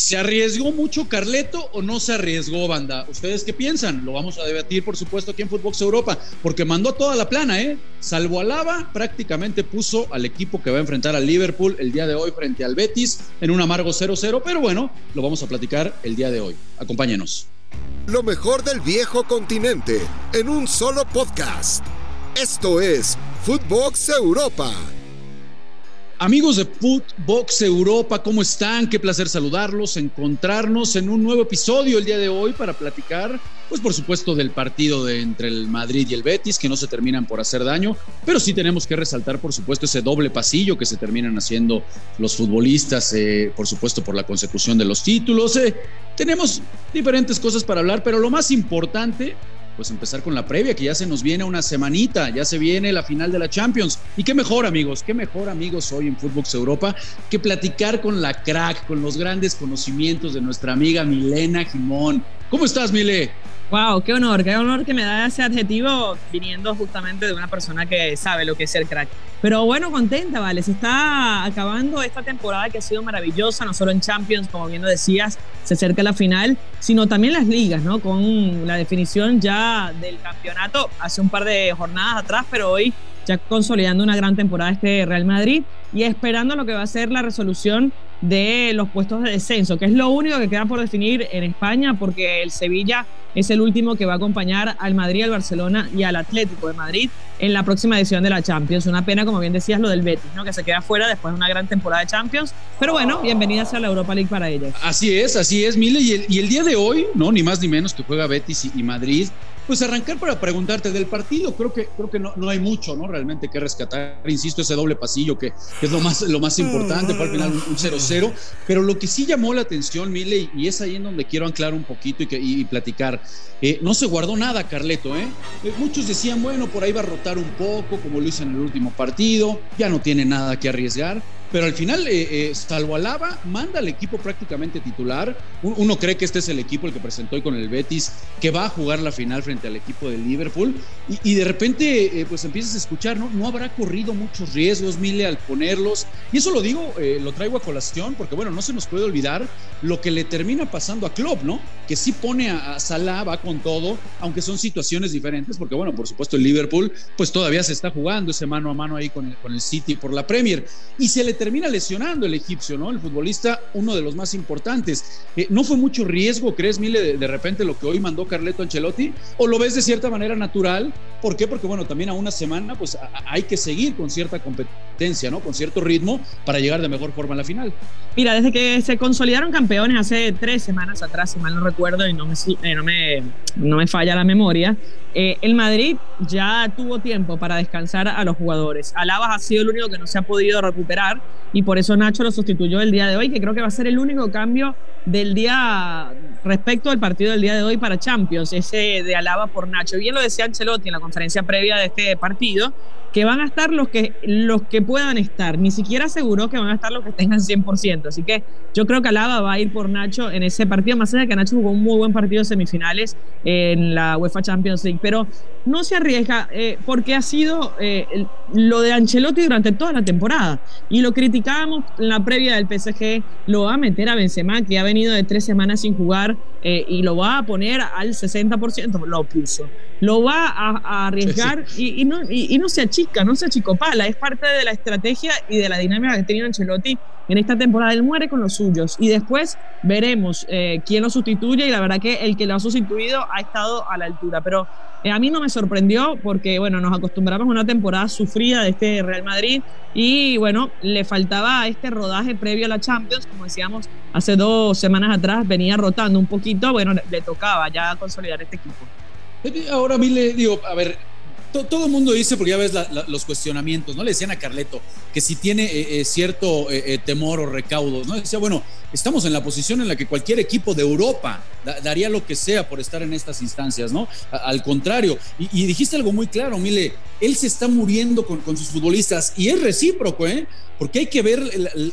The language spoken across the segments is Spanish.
¿Se arriesgó mucho Carleto o no se arriesgó, banda? ¿Ustedes qué piensan? Lo vamos a debatir, por supuesto, aquí en Footbox Europa, porque mandó toda la plana, ¿eh? Salvo Alaba, prácticamente puso al equipo que va a enfrentar al Liverpool el día de hoy frente al Betis en un amargo 0-0, pero bueno, lo vamos a platicar el día de hoy. Acompáñenos. Lo mejor del viejo continente en un solo podcast. Esto es Footbox Europa. Amigos de Footbox Europa, ¿cómo están? Qué placer saludarlos, encontrarnos en un nuevo episodio el día de hoy para platicar, pues por supuesto, del partido de entre el Madrid y el Betis, que no se terminan por hacer daño, pero sí tenemos que resaltar, por supuesto, ese doble pasillo que se terminan haciendo los futbolistas, eh, por supuesto, por la consecución de los títulos. Eh, tenemos diferentes cosas para hablar, pero lo más importante pues empezar con la previa, que ya se nos viene una semanita, ya se viene la final de la Champions. Y qué mejor, amigos, qué mejor, amigos, hoy en Footbox Europa, que platicar con la crack, con los grandes conocimientos de nuestra amiga Milena Jimón. ¿Cómo estás, Mile? Wow, qué honor, qué honor que me da ese adjetivo viniendo justamente de una persona que sabe lo que es ser crack. Pero bueno, contenta, vale. Se está acabando esta temporada que ha sido maravillosa, no solo en Champions, como bien lo decías, se acerca la final, sino también las ligas, ¿no? Con la definición ya del campeonato hace un par de jornadas atrás, pero hoy ya consolidando una gran temporada este Real Madrid y esperando lo que va a ser la resolución de los puestos de descenso, que es lo único que queda por definir en España, porque el Sevilla es el último que va a acompañar al Madrid, al Barcelona y al Atlético de Madrid en la próxima edición de la Champions. Una pena, como bien decías, lo del Betis, ¿no? que se queda fuera después de una gran temporada de Champions. Pero bueno, bienvenidas a la Europa League para ellos. Así es, así es, Mile. Y el, día de hoy, no, ni más ni menos que juega Betis y Madrid, pues arrancar para preguntarte del partido, creo que, creo que no, no hay mucho, ¿no? Realmente que rescatar, insisto, ese doble pasillo que, es lo más, lo más importante, fue al final un 0-0, pero lo que sí llamó la atención, Mile, y es ahí en donde quiero anclar un poquito y, que, y platicar, eh, no se guardó nada, Carleto, ¿eh? ¿eh? Muchos decían, bueno, por ahí va a rotar un poco, como lo hizo en el último partido, ya no tiene nada que arriesgar, pero al final, eh, eh, salvo Alaba, manda al equipo prácticamente titular. Uno cree que este es el equipo el que presentó hoy con el Betis, que va a jugar la final frente al equipo de Liverpool. Y, de repente, eh, pues empiezas a escuchar, ¿no? No habrá corrido muchos riesgos, Mile, al ponerlos. Y eso lo digo, lo traigo a colación, porque bueno, no se nos puede olvidar lo que le termina pasando a Klopp, ¿no? Que sí pone a, Salah, va con todo, aunque son situaciones diferentes, porque bueno, por supuesto el Liverpool, pues todavía se está jugando ese mano a mano ahí con el, con el City por la Premier. Y se le termina lesionando el egipcio, ¿no? El futbolista, uno de los más importantes. Eh, ¿No fue mucho riesgo, crees, Mile, de, repente lo que hoy mandó Carleto Ancelotti? ¿O lo ves de cierta manera natural? ¿Por qué? Porque, bueno, también a una semana, pues hay que seguir con cierta competencia, ¿no? Con cierto ritmo para llegar de mejor forma a la final. Mira, desde que se consolidaron campeones hace tres semanas atrás, si mal no recuerdo y no me, eh, no me, no me falla la memoria, eh, el Madrid ya tuvo tiempo para descansar a los jugadores. Alaba ha sido el único que no se ha podido recuperar y por eso Nacho lo sustituyó el día de hoy, que creo que va a ser el único cambio del día respecto al partido del día de hoy para Champions, ese de Alaba por Nacho. Bien lo decía Ancelotti en la conferencia previa de este partido, que van a estar los que, los que puedan estar. Ni siquiera aseguró que van a estar los que tengan 100%. Así que yo creo que Alaba va a ir por Nacho en ese partido, más allá de que Nacho jugó un muy buen partido de semifinales en la UEFA Champions League. Pero no se arriesga eh, porque ha sido eh, lo de Ancelotti durante toda la temporada. Y lo criticábamos en la previa del PSG, lo va a meter a Benzema, que ha venido de tres semanas sin jugar eh, y lo va a poner al 60%, lo puso. Lo va a, arriesgar Y, no, y, no se achica, no se achicopala, es parte de la estrategia y de la dinámica que tenido Ancelotti en esta temporada. Él muere con los suyos y después veremos eh, quién lo sustituye y la verdad que el que lo ha sustituido ha estado a la altura. Pero eh, a mí no me sorprendió porque, bueno, nos acostumbramos a una temporada sufrida de este Real Madrid y, bueno, le faltaba este rodaje previo a la Champions, como decíamos, hace dos semanas atrás venía rotando un poquito, bueno, le, tocaba ya consolidar este equipo. Ahora a mí le digo, a ver, todo el mundo dice, porque ya ves los cuestionamientos, ¿no? Le decían a Carleto que si tiene eh, eh, cierto eh, temor o recaudos, ¿no? Decía, bueno, estamos en la posición en la que cualquier equipo de Europa daría lo que sea por estar en estas instancias, ¿no? al contrario, y, dijiste algo muy claro, Mile, él se está muriendo con, con sus futbolistas y es recíproco, ¿eh? Porque hay que ver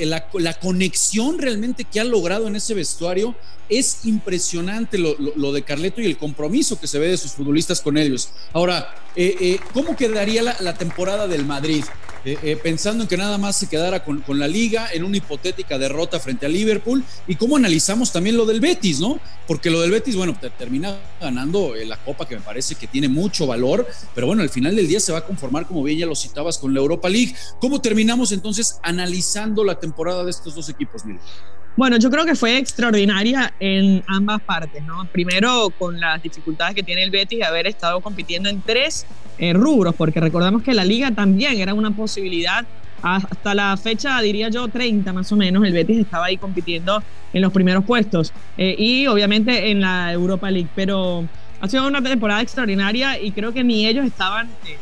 la, conexión realmente que ha logrado en ese vestuario. Es impresionante lo, de Carleto y el compromiso que se ve de sus futbolistas con ellos. Ahora, eh, eh, ¿cómo quedaría la, temporada del Madrid? Eh, pensando en que nada más se quedara con, la liga en una hipotética derrota frente a Liverpool y cómo analizamos también lo del Betis, ¿no? Porque lo del Betis, bueno, termina ganando la copa que me parece que tiene mucho valor, pero bueno, al final del día se va a conformar, como bien ya lo citabas, con la Europa League. ¿Cómo terminamos entonces analizando la temporada de estos dos equipos, Mil? Bueno, yo creo que fue extraordinaria en ambas partes, ¿no? Primero con las dificultades que tiene el Betis de haber estado compitiendo en tres eh, rubros, porque recordamos que la liga también era una posibilidad. Hasta la fecha, diría yo, 30 más o menos, el Betis estaba ahí compitiendo en los primeros puestos eh, y obviamente en la Europa League, pero ha sido una temporada extraordinaria y creo que ni ellos estaban... Eh,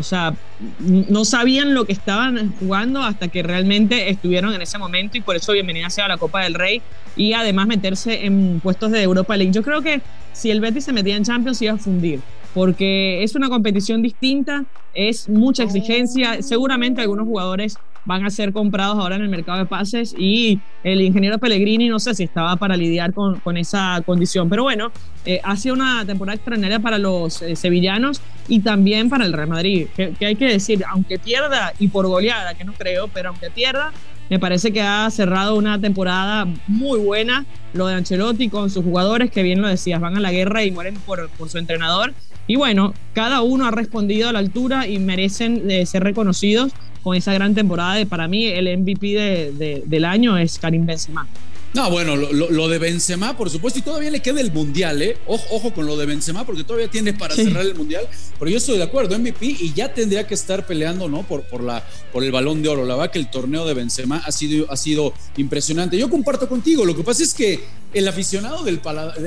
o sea, no sabían lo que estaban jugando hasta que realmente estuvieron en ese momento y por eso bienvenida sea a la Copa del Rey y además meterse en puestos de Europa League. Yo creo que si el Betis se metía en Champions iba a fundir porque es una competición distinta, es mucha exigencia, seguramente algunos jugadores van a ser comprados ahora en el mercado de pases y el ingeniero Pellegrini no sé si estaba para lidiar con, con esa condición, pero bueno, eh, ha sido una temporada extraordinaria para los eh, sevillanos y también para el Real Madrid, que, hay que decir, aunque pierda y por goleada, que no creo, pero aunque pierda, me parece que ha cerrado una temporada muy buena, lo de Ancelotti con sus jugadores, que bien lo decías, van a la guerra y mueren por, por su entrenador. Y bueno, cada uno ha respondido a la altura y merecen ser reconocidos con esa gran temporada. De, para mí, el MVP del año es Karim Benzema. No, bueno, lo, de Benzema, por supuesto, y todavía le queda el Mundial, ¿eh? Ojo, con lo de Benzema, porque todavía tiene para cerrar el Mundial, pero yo estoy de acuerdo, MVP, y ya tendría que estar peleando, ¿no? Por, por, la, por el balón de oro. La verdad que el torneo de Benzema ha sido, ha sido impresionante. Yo comparto contigo, lo que pasa es que el aficionado del,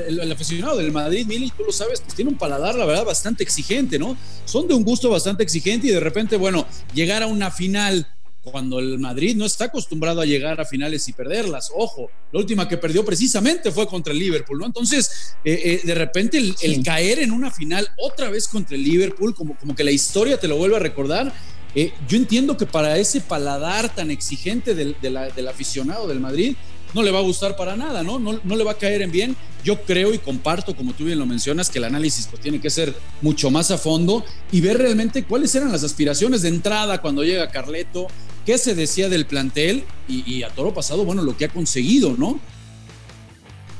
el, aficionado del Madrid, Mili, tú lo sabes, pues tiene un paladar, la verdad, bastante exigente, ¿no? Son de un gusto bastante exigente y de repente, bueno, llegar a una final cuando el Madrid no está acostumbrado a llegar a finales y perderlas. Ojo, la última que perdió precisamente fue contra el Liverpool, ¿no? Entonces, eh, eh, de repente el, caer en una final otra vez contra el Liverpool, como, como que la historia te lo vuelve a recordar. Eh, yo entiendo que para ese paladar tan exigente del, del aficionado del Madrid, no le va a gustar para nada, ¿no? ¿no? No, le va a caer en bien. Yo creo y comparto, como tú bien lo mencionas, que el análisis pues, tiene que ser mucho más a fondo y ver realmente cuáles eran las aspiraciones de entrada cuando llega Carleto, qué se decía del plantel y, a toro pasado, bueno, lo que ha conseguido, ¿no?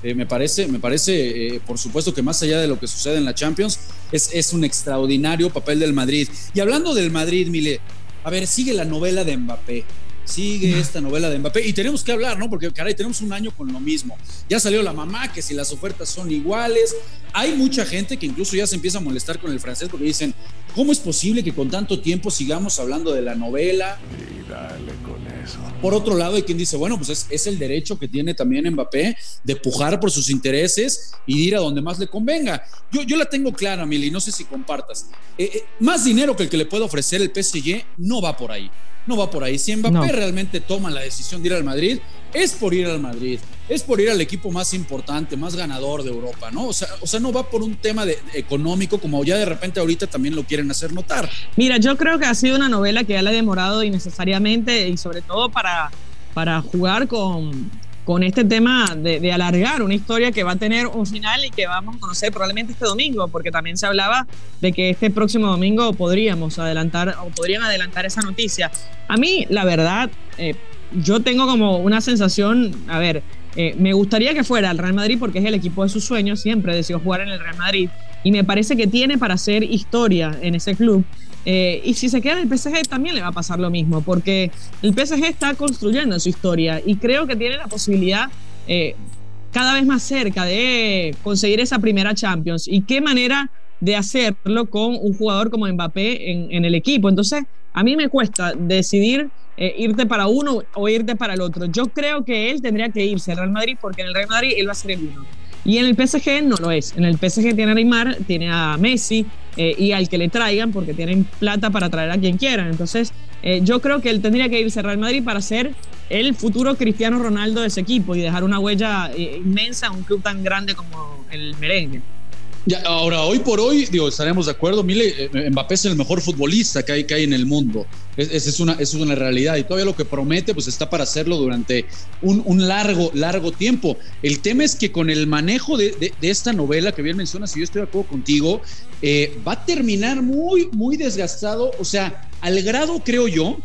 Eh, me parece, me parece eh, por supuesto que más allá de lo que sucede en la Champions, es, es un extraordinario papel del Madrid. Y hablando del Madrid, Mile, a ver, sigue la novela de Mbappé sigue esta novela de Mbappé. Y tenemos que hablar, ¿no? Porque, caray, tenemos un año con lo mismo. Ya salió la mamá, que si las ofertas son iguales. Hay mucha gente que incluso ya se empieza a molestar con el francés porque dicen, ¿cómo es posible que con tanto tiempo sigamos hablando de la novela? Y dale con eso. Por otro lado, hay quien dice, bueno, pues es, el derecho que tiene también Mbappé de pujar por sus intereses y de ir a donde más le convenga. Yo, yo la tengo clara, Mili, no sé si compartas. Eh, eh, más dinero que el que le puede ofrecer el PSG no va por ahí no va por ahí. Si Mbappé realmente toma la decisión de ir al Madrid, es por ir al Madrid, es por ir al equipo más importante, más ganador de Europa, ¿no? O sea, o sea no va por un tema de, económico como ya de repente ahorita también lo quieren hacer notar. Mira, yo creo que ha sido una novela que ya la ha demorado innecesariamente y sobre todo para, para jugar con, con este tema de, alargar una historia que va a tener un final y que vamos a conocer probablemente este domingo, porque también se hablaba de que este próximo domingo podríamos adelantar o podrían adelantar esa noticia. A mí, la verdad, eh, yo tengo como una sensación, a ver, eh, me gustaría que fuera el Real Madrid porque es el equipo de sus sueños, siempre decidió jugar en el Real Madrid y me parece que tiene para hacer historia en ese club. Eh, y si se queda en el PSG también le va a pasar lo mismo, porque el PSG está construyendo su historia y creo que tiene la posibilidad eh, cada vez más cerca de conseguir esa primera Champions. ¿Y qué manera de hacerlo con un jugador como Mbappé en, el equipo? Entonces, a mí me cuesta decidir eh, irte para uno o irte para el otro. Yo creo que él tendría que irse al Real Madrid porque en el Real Madrid él va a ser el uno. Y en el PSG no lo es. En el PSG tiene a Neymar, tiene a Messi eh, y al que le traigan porque tienen plata para traer a quien quieran. Entonces, eh, yo creo que él tendría que irse al Real Madrid para ser el futuro Cristiano Ronaldo de ese equipo y dejar una huella eh, inmensa en un club tan grande como el merengue. Ahora, hoy por hoy, digo, estaremos de acuerdo, Mile, eh, Mbappé es el mejor futbolista que hay, que hay en el mundo. Esa es, una, es una realidad. Y todavía lo que promete, pues está para hacerlo durante un, largo, largo tiempo. El tema es que con el manejo de, esta novela que bien mencionas, y yo estoy de acuerdo contigo, eh, va a terminar muy, muy desgastado. O sea, al grado, creo yo,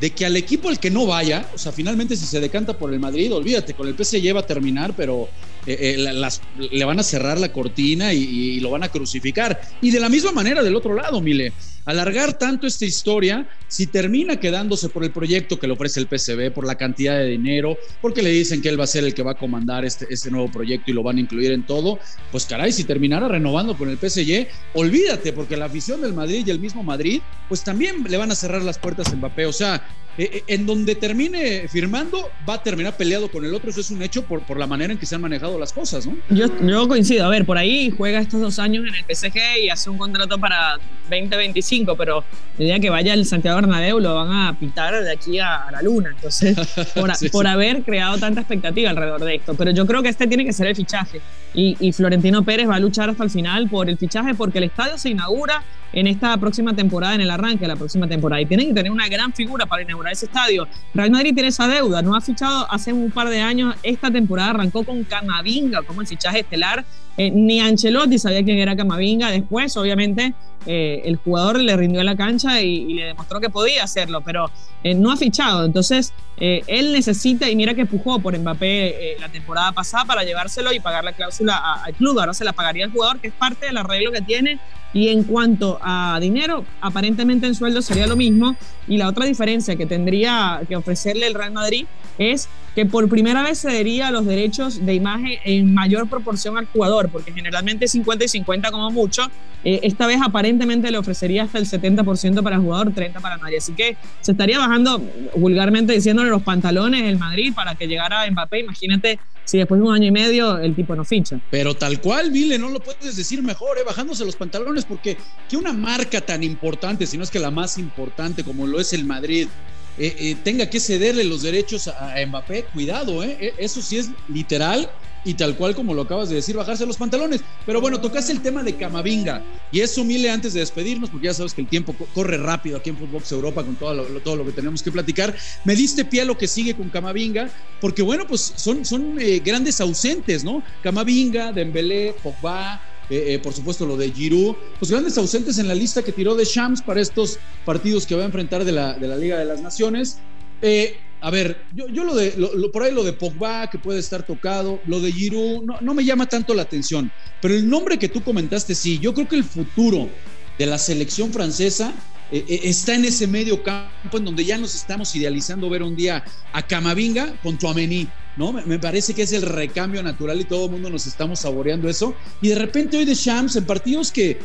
de que al equipo al que no vaya, o sea, finalmente si se decanta por el Madrid, olvídate, con el PSG va a terminar, pero eh, eh, le van a cerrar la cortina y, lo van a crucificar. Y de la misma manera del otro lado, Mile, alargar tanto esta historia, si termina quedándose por el proyecto que le ofrece el PCB, por la cantidad de dinero, porque le dicen que él va a ser el que va a comandar este, este nuevo proyecto y lo van a incluir en todo, pues caray, si terminara renovando con el PSG, olvídate, porque la afición del Madrid y el mismo Madrid, pues también le van a cerrar las puertas a Mbappé. O sea, en donde termine firmando, va a terminar peleado con el otro. Eso es un hecho por, por la manera en que se han manejado las cosas, ¿no? Yo, yo coincido. A ver, por ahí juega estos dos años en el PSG y hace un contrato para 2025, pero el día que vaya el Santiago Bernabéu lo van a pitar de aquí a, la luna. Entonces, por, por haber creado tanta expectativa alrededor de esto. Pero yo creo que este tiene que ser el fichaje. Y, y Florentino Pérez va a luchar hasta el final por el fichaje porque el estadio se inaugura en esta próxima temporada, en el arranque de la próxima temporada. Y tienen que tener una gran figura para inaugurar ese estadio. Real Madrid tiene esa deuda, no ha fichado hace un par de años, esta temporada arrancó con Camavinga como el fichaje estelar. Eh, ni Ancelotti sabía quién era Camavinga. Después, obviamente, eh, el jugador le rindió a la cancha y, le demostró que podía hacerlo, pero eh, no ha fichado. Entonces, él necesita, y mira que empujó por Mbappé la temporada pasada para llevárselo y pagar la cláusula al club. Ahora se la pagaría al jugador, que es parte del arreglo que tiene y en cuanto a dinero, aparentemente en sueldo sería lo mismo. Y la otra diferencia que tendría que ofrecerle el Real Madrid es que por primera vez cedería los derechos de imagen en mayor proporción al jugador, porque generalmente 50 y 50 como mucho. Eh, esta vez aparentemente le ofrecería hasta el 70% para el jugador, 30% para nadie. Así que se estaría bajando vulgarmente diciéndole los pantalones el Madrid para que llegara Mbappé. Imagínate si después de un año y medio el tipo no ficha. Pero tal cual, Vile, no lo puedes decir mejor, ¿eh? bajándose los pantalones, porque que una marca tan importante, si no es que la más importante como lo es el Madrid, eh, eh, tenga que cederle los derechos a, Mbappé, cuidado, ¿eh? eso sí es literal y tal cual como lo acabas de decir, bajarse los pantalones. Pero bueno, tocaste el tema de Camavinga y eso, Mile, antes de despedirnos, porque ya sabes que el tiempo corre rápido aquí en Footbox Europa con todo lo, todo lo que tenemos que platicar, me diste pie a lo que sigue con Camavinga, porque bueno, pues son, son eh, grandes ausentes, ¿no? Camavinga, Dembélé, Pogba, eh, eh, por supuesto lo de Giroud, pues grandes ausentes en la lista que tiró de Shams para estos partidos que va a enfrentar de la, de la Liga de las Naciones. Eh, a ver, yo, yo lo de, por ahí lo de Pogba, que puede estar tocado, lo de Giroud, no, no, me llama tanto la atención, pero el nombre que tú comentaste, sí, yo creo que el futuro de la selección francesa eh, está en ese medio campo en donde ya nos estamos idealizando ver un día a Camavinga con Tuamení, ¿no? Me, parece que es el recambio natural y todo el mundo nos estamos saboreando eso. Y de repente hoy de Shams en partidos que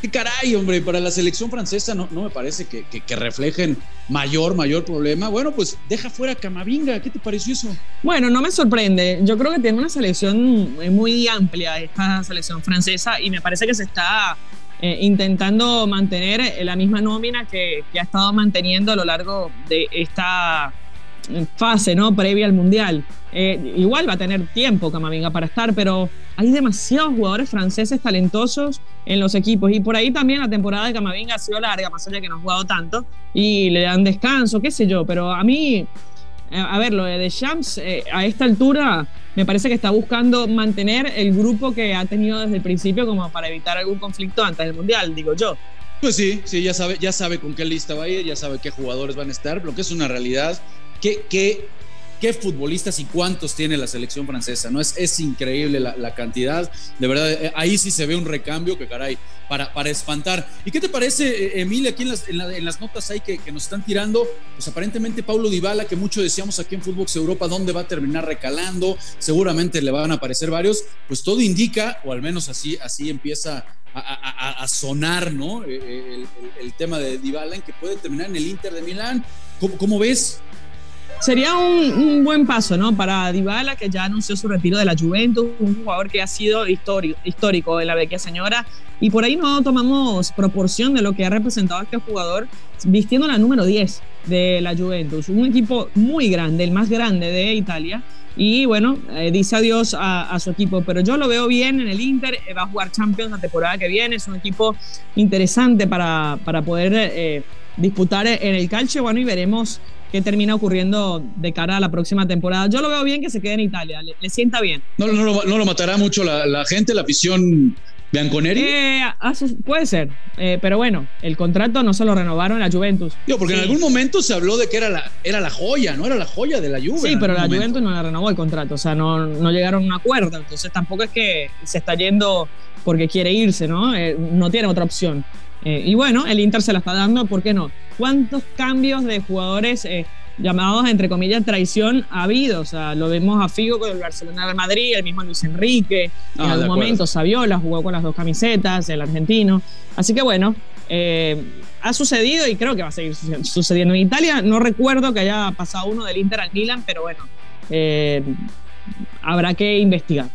qué caray, hombre, para la selección francesa no, no me parece que, reflejen mayor, mayor problema. Bueno, pues deja fuera a Camavinga, ¿qué te pareció eso? Bueno, no me sorprende. Yo creo que tiene una selección muy amplia esta selección francesa y me parece que se está eh, intentando mantener la misma nómina que, que ha estado manteniendo a lo largo de esta fase ¿no? previa al Mundial. Eh, igual va a tener tiempo Camavinga para estar, pero hay demasiados jugadores franceses talentosos en los equipos y por ahí también la temporada de Camavinga ha sido larga, más allá que no ha jugado tanto y le dan descanso, qué sé yo, pero a mí, eh, a ver, lo de Champs eh, a esta altura me parece que está buscando mantener el grupo que ha tenido desde el principio como para evitar algún conflicto antes del Mundial, digo yo. Pues sí, sí, ya sabe, ya sabe con qué lista va a ir, ya sabe qué jugadores van a estar, lo que es una realidad ¿Qué, qué, qué futbolistas y cuántos tiene la selección francesa? ¿no? Es, es increíble la, cantidad. De verdad, eh, ahí sí se ve un recambio que caray, para, para espantar. ¿Y qué te parece, eh, Emilia, aquí en las, en, las notas ahí que, que, nos están tirando? Pues aparentemente Paulo Dybala, que mucho decíamos aquí en Footbox Europa, ¿dónde va a terminar recalando? Seguramente le van a aparecer varios. Pues todo indica, o al menos así, así empieza a, sonar, ¿no? Eh, el, tema de Dybala en que puede terminar en el Inter de Milán. ¿Cómo, cómo ves? Sería un, buen paso, ¿no? Para Dybala, que ya anunció su retiro de la Juventus, un jugador que ha sido histórico, histórico en la Vecchia Señora, y por ahí no tomamos proporción de lo que ha representado este jugador vistiendo la número 10 de la Juventus, un equipo muy grande, el más grande de Italia, y bueno, eh, dice adiós a, su equipo. Pero yo lo veo bien en el Inter, eh, va a jugar Champions la temporada que viene, es un equipo interesante para, para poder eh, disputar en el calcio. Bueno, y veremos qué termina ocurriendo de cara a la próxima temporada. Yo lo veo bien que se quede en Italia, le, sienta bien. No, no, no, lo matará mucho la, la gente, la afición ¿Bianconeri? Eh, puede ser, eh, pero bueno, el contrato no se lo renovaron la Juventus. porque en algún momento se habló de que era la, era la joya, ¿no? Era la joya de la Juve. Sí, pero la Juventus no le renovó el contrato, o sea, no, no llegaron a un acuerdo, entonces tampoco es que se está yendo porque quiere irse, ¿no? Eh, no tiene otra opción. Y bueno, el Inter se la está dando, ¿por qué no? ¿Cuántos cambios de jugadores llamados, entre comillas, traición ha habido. O sea, lo vemos a Figo con el Barcelona de Madrid, el mismo Luis Enrique, en ah, algún momento Saviola jugó con las dos camisetas, el argentino. Así que bueno, eh, ha sucedido y creo que va a seguir sucediendo. En Italia no recuerdo que haya pasado uno del Inter al Milan, pero bueno, eh, habrá que investigar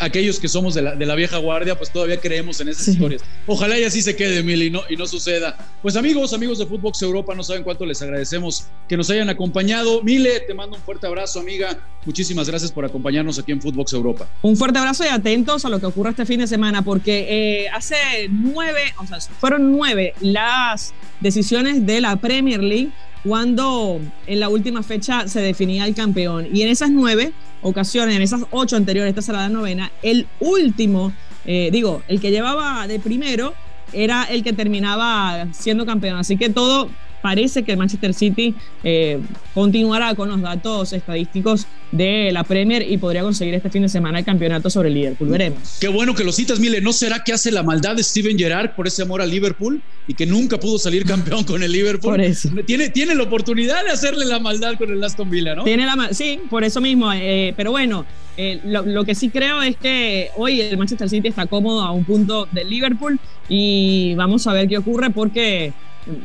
aquellos que somos de la, vieja guardia, pues todavía creemos en esas historias. Ojalá y así se quede, Mil, y no, y no suceda. Pues amigos, amigos de Footbox Europa, no saben cuánto les agradecemos que nos hayan acompañado. Mile, te mando un fuerte abrazo, amiga. Muchísimas gracias por acompañarnos aquí en Footbox Europa. Un fuerte abrazo y atentos a lo que ocurra este fin de semana, porque eh, hace nueve, o sea, fueron nueve las decisiones de la Premier League cuando en la última fecha se definía el campeón. Y en esas nueve ocasiones, en esas ocho anteriores, esta será la novena, el último, eh, digo, el que llevaba de primero era el que terminaba siendo campeón. Así que todo parece que el Manchester City eh, continuará con los datos estadísticos de la Premier y podría conseguir este fin de semana el campeonato sobre el Liverpool. Veremos. Qué bueno que lo citas, Mile. ¿No será que hace la maldad de Steven Gerrard por ese amor al Liverpool y que nunca pudo salir campeón con el Liverpool? Por eso. Tiene, tiene la oportunidad de hacerle la maldad con el Aston Villa, ¿no? Tiene la sí, por eso mismo. Eh, pero bueno, eh, lo, lo, que sí creo es que hoy el Manchester City está cómodo a un punto del Liverpool y vamos a ver qué ocurre porque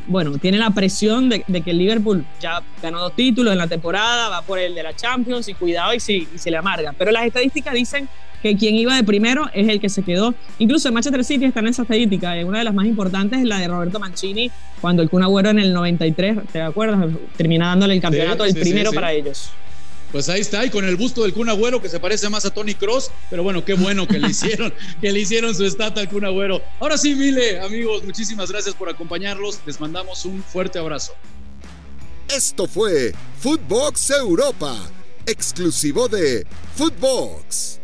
bueno, tiene la presión de, que el Liverpool ya ganó dos títulos en la temporada, va por el de la Champions y cuidado y, si, se le amarga. Pero las estadísticas dicen que quien iba de primero es el que se quedó. Incluso en Manchester City está en esa estadística. Una de las más importantes es la de Roberto Mancini, cuando el Kun Agüero en el 93, ¿te acuerdas? Termina dándole el campeonato, el primero para ellos. Pues ahí está, y con el busto del Kun Agüero que se parece más a Tony Cross, pero bueno, qué bueno que le hicieron, que le hicieron su estatua al Kun Agüero. Ahora sí, Mile, amigos, muchísimas gracias por acompañarlos. Les mandamos un fuerte abrazo. Esto fue Footbox Europa, exclusivo de Footbox.